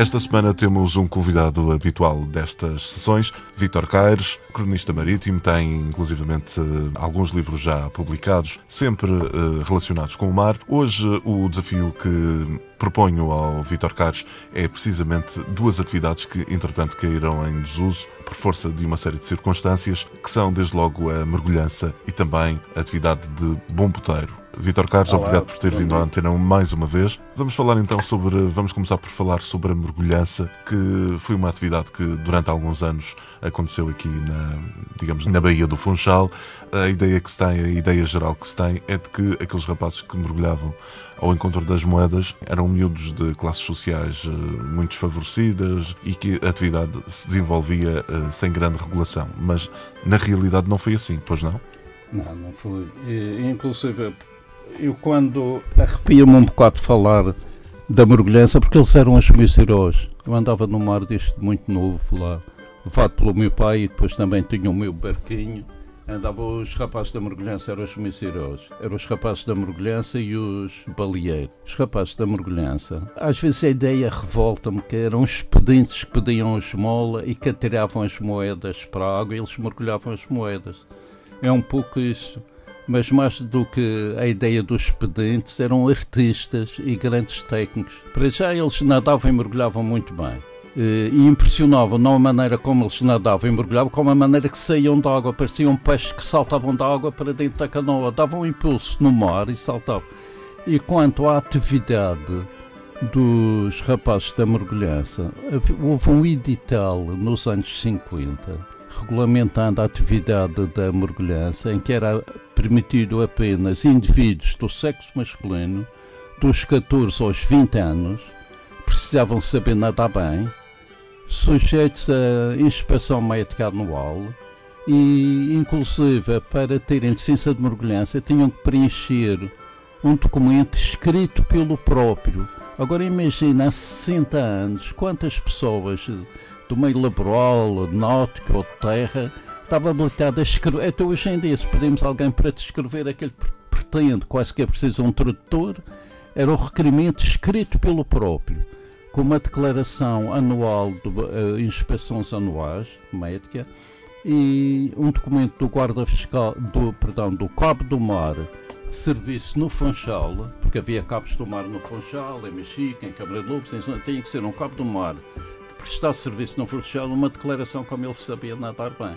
Esta semana temos um convidado habitual destas sessões, Vítor Caires, cronista marítimo, tem inclusivamente alguns livros já publicados, sempre eh, relacionados com o mar. Hoje o desafio que proponho ao Vítor Caires é precisamente duas atividades que, entretanto, caíram em desuso por força de uma série de circunstâncias, que são, desde logo, a mergulhança e também a atividade de bom puteiro. Vitor Carlos, Olá, obrigado por ter vindo à Antena mais uma vez. Vamos falar então sobre, vamos começar por falar sobre a mergulhança, que foi uma atividade que durante alguns anos aconteceu aqui na, digamos, na Baía do Funchal. A ideia que se tem, a ideia geral que se tem é de que aqueles rapazes que mergulhavam ao encontro das moedas eram miúdos de classes sociais eh, muito desfavorecidas e que a atividade se desenvolvia eh, sem grande regulação. Mas na realidade não foi assim, pois não? Não, não foi. E, inclusive, eu quando arrepia-me um bocado de falar da mergulhança, porque eles eram os meus heróis. Eu andava no mar desde muito novo lá, levado pelo meu pai e depois também tinha o meu barquinho andavam os rapazes da mergulhança, eram os meus heróis. Eram os rapazes da mergulhança e os baleeiros. Os rapazes da mergulhança. Às vezes a ideia revolta-me que eram os pedintes que pediam esmola e que atiravam as moedas para a água e eles mergulhavam as moedas. É um pouco isso. Mas mais do que a ideia dos pedintes, eram artistas e grandes técnicos. Para já eles nadavam e mergulhavam muito bem e impressionavam não a maneira como eles nadavam e mergulhavam, como a maneira que saíam da água. Pareciam peixes que saltavam da água para dentro da canoa, davam um impulso no mar e saltavam. E quanto à atividade dos rapazes da mergulhança, houve um edital nos anos 50 regulamentando a atividade da mergulhança, em que era permitido apenas indivíduos do sexo masculino, dos 14 aos 20 anos, precisavam saber nadar bem, sujeitos a inspeção médica anual e, inclusive, para terem licença de mergulhança, tinham que preencher um documento escrito pelo próprio. Agora imagina, há 60 anos, quantas pessoas do meio laboral, náutico ou de terra estavam habilitadas a escrever. Até hoje em dia, se pedimos alguém para descrever aquele pretende, quase que é preciso um tradutor, era o requerimento escrito pelo próprio com uma declaração anual de uh, inspeções anuais médica e um documento do guarda fiscal do perdão do Cabo do Mar de serviço no Funchal, porque havia cabos do mar no Funchal, em Mexica, em Câmara de Lobos, tinha que ser um cabo do mar que prestasse serviço no Funchal, uma declaração como ele sabia nadar bem.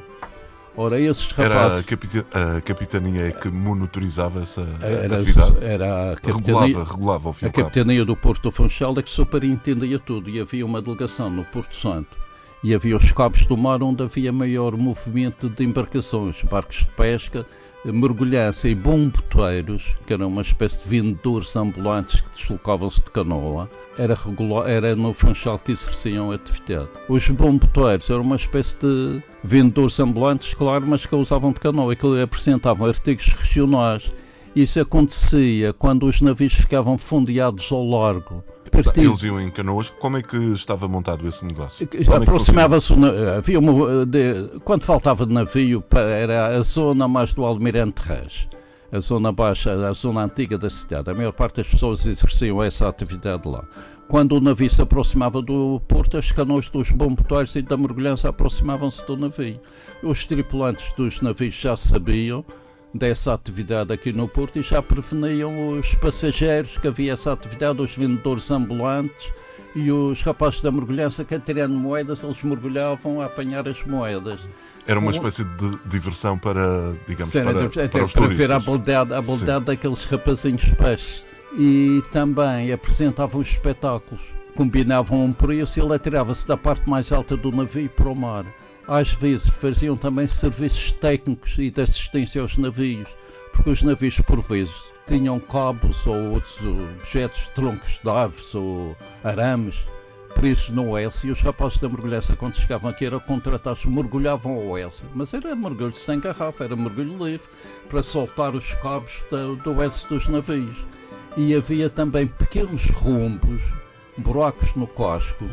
Ora, esses rapazes. Era a, capitania que monitorizava essa era, atividade? Era a capitania, regulava, regulava ao fim A capitania do Porto Funchal é que superintendia tudo e havia uma delegação no Porto Santo. E havia os cabos do mar onde havia maior movimento de embarcações, barcos de pesca, mergulhança e bomboteiros, que eram uma espécie de vendedores ambulantes que deslocavam-se de canoa, era, regular, era no Funchal que exerciam a atividade. Os bomboteiros eram uma espécie de vendedores ambulantes, claro, mas que usavam de canoa e que apresentavam artigos regionais. Isso acontecia quando os navios ficavam fundeados ao largo partido. Eles iam em canoas. Como é que estava montado esse negócio? É aproximava-se. Havia uma, de, quando faltava de navio, era a zona mais do Almirante Reis. A zona baixa, a zona antiga da cidade. A maior parte das pessoas exerciam essa atividade lá. Quando o navio se aproximava do porto, as canoas dos bomboteiros e da mergulhança aproximavam-se do navio. Os tripulantes dos navios já sabiam dessa atividade aqui no Porto e já preveniam os passageiros que havia essa atividade, os vendedores ambulantes e os rapazes da mergulhança que atirando moedas, eles mergulhavam a apanhar as moedas. Era uma espécie de diversão para, digamos, Sim, para, para, para os para turistas. ver a habilidade, a habilidade daqueles rapazinhos peixes. E também apresentavam os espetáculos. Combinavam um preço e ele atirava-se da parte mais alta do navio para o mar às vezes faziam também serviços técnicos e de assistência aos navios, porque os navios por vezes tinham cabos ou outros objetos, troncos de árvores ou arames. Presos no oeste e os rapazes da mergulhança quando chegavam aqui eram contratados, mergulhavam ao oeste, mas era mergulho sem garrafa, era mergulho livre para soltar os cabos do oeste dos navios. E havia também pequenos rombos, buracos no casco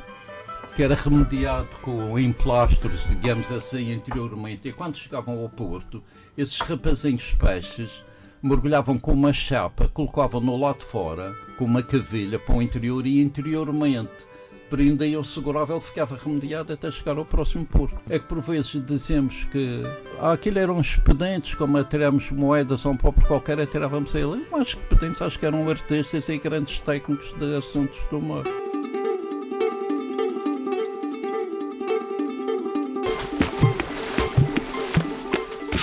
que era remediado com emplastros, digamos assim, anteriormente. E quando chegavam ao Porto, esses rapazinhos peixes mergulhavam com uma chapa, colocavam no lado de fora, com uma cavilha para o interior e interiormente prendiam, segurava, ele ficava remediado até chegar ao próximo porto. É que por vezes dizemos que ah, aquilo eram expedientes, como atiramos moedas a um pobre qualquer, atirávamos a ele. Mas expedientes acho que eram artistas e grandes técnicos de assuntos do mar.